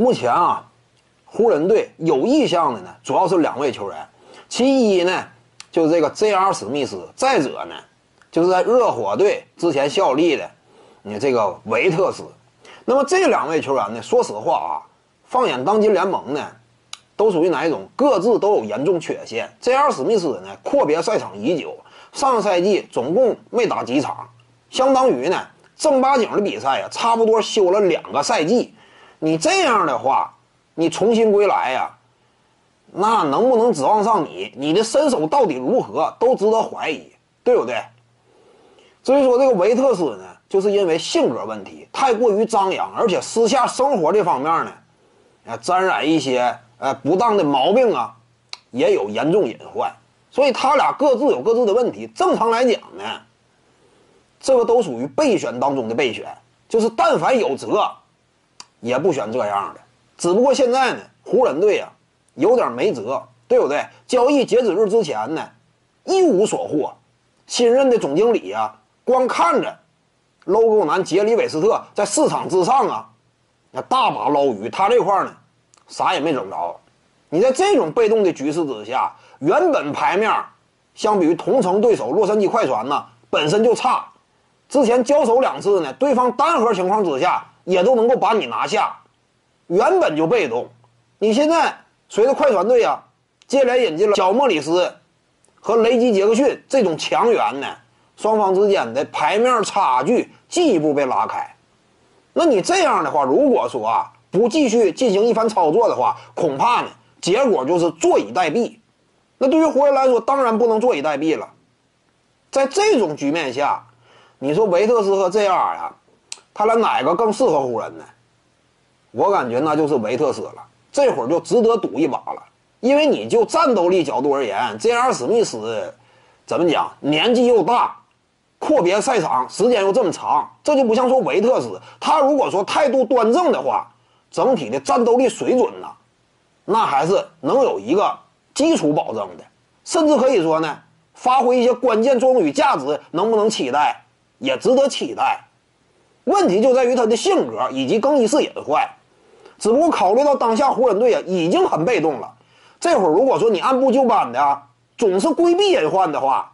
目前啊，湖人队有意向的呢，主要是两位球员，其一呢就是这个 J.R. 史密斯，再者呢就是在热火队之前效力的，你这个维特斯。那么这两位球员呢，说实话啊，放眼当今联盟呢，都属于哪一种？各自都有严重缺陷。J.R. 史密斯呢，阔别赛场已久，上个赛季总共没打几场，相当于呢正八经的比赛呀，差不多休了两个赛季。你这样的话，你重新归来呀，那能不能指望上你？你的身手到底如何，都值得怀疑，对不对？至于说这个维特斯呢，就是因为性格问题太过于张扬，而且私下生活这方面呢，啊，沾染一些呃不当的毛病啊，也有严重隐患，所以他俩各自有各自的问题。正常来讲呢，这个都属于备选当中的备选，就是但凡有辙，也不选这样的。只不过现在呢，湖人队呀有点没辙，对不对？交易截止日之前呢，一无所获，新任的总经理呀。光看着，logo 男杰里韦斯特在市场之上啊，那大把捞鱼，他这块呢，啥也没整着。你在这种被动的局势之下，原本牌面相比于同城对手洛杉矶快船呢，本身就差。之前交手两次呢，对方单核情况之下也都能够把你拿下，原本就被动。你现在随着快船队啊，接连引进了小莫里斯和雷吉杰克逊这种强援呢。双方之间的牌面差距进一步被拉开，那你这样的话，如果说啊不继续进行一番操作的话，恐怕呢结果就是坐以待毙。那对于湖人来说，当然不能坐以待毙了。在这种局面下，你说维特斯和 JR 呀，他俩哪个更适合湖人呢？我感觉那就是维特斯了。这会儿就值得赌一把了，因为你就战斗力角度而言，JR 史密斯怎么讲，年纪又大。阔别赛场时间又这么长，这就不像说维特斯，他如果说态度端正的话，整体的战斗力水准呢，那还是能有一个基础保证的，甚至可以说呢，发挥一些关键作用与价值，能不能期待，也值得期待。问题就在于他的性格以及更衣室隐患。只不过考虑到当下湖人队啊已经很被动了，这会儿如果说你按部就班的，总是规避隐患的话。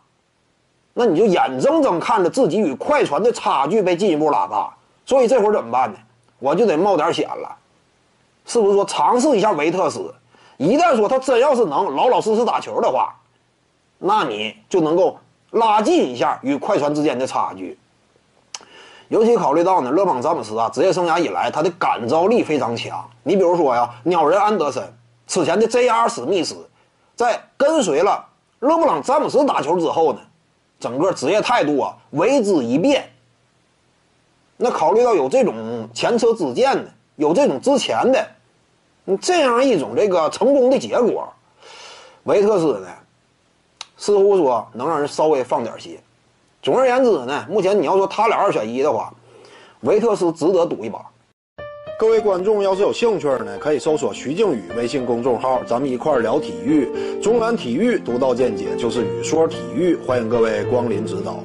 那你就眼睁睁看着自己与快船的差距被进一步拉大，所以这会儿怎么办呢？我就得冒点险了，是不是说尝试一下维特斯？一旦说他真要是能老老实实打球的话，那你就能够拉近一下与快船之间的差距。尤其考虑到呢，勒布朗詹姆斯啊，职业生涯以来他的感召力非常强。你比如说呀，鸟人安德森，此前的 J.R. 史密斯，在跟随了勒布朗詹姆斯打球之后呢？整个职业态度啊，为之一变。那考虑到有这种前车之鉴的，有这种之前的，这样一种这个成功的结果，维特斯呢，似乎说能让人稍微放点心。总而言之呢，目前你要说他俩二选一的话，维特斯值得赌一把。各位观众要是有兴趣呢，可以搜索徐静宇微信公众号，咱们一块聊体育。中南体育独到见解就是语说体育，欢迎各位光临指导。